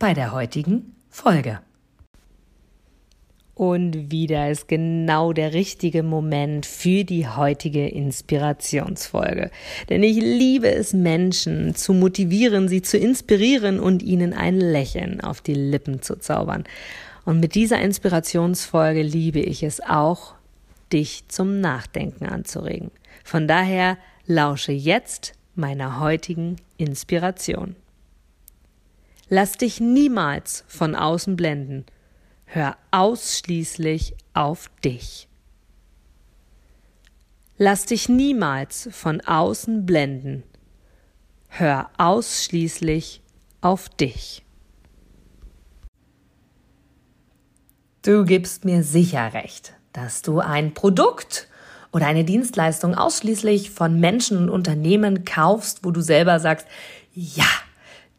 bei der heutigen Folge. Und wieder ist genau der richtige Moment für die heutige Inspirationsfolge. Denn ich liebe es, Menschen zu motivieren, sie zu inspirieren und ihnen ein Lächeln auf die Lippen zu zaubern. Und mit dieser Inspirationsfolge liebe ich es auch, dich zum Nachdenken anzuregen. Von daher lausche jetzt meiner heutigen Inspiration. Lass dich niemals von außen blenden. Hör ausschließlich auf dich. Lass dich niemals von außen blenden. Hör ausschließlich auf dich. Du gibst mir sicher recht, dass du ein Produkt oder eine Dienstleistung ausschließlich von Menschen und Unternehmen kaufst, wo du selber sagst, ja,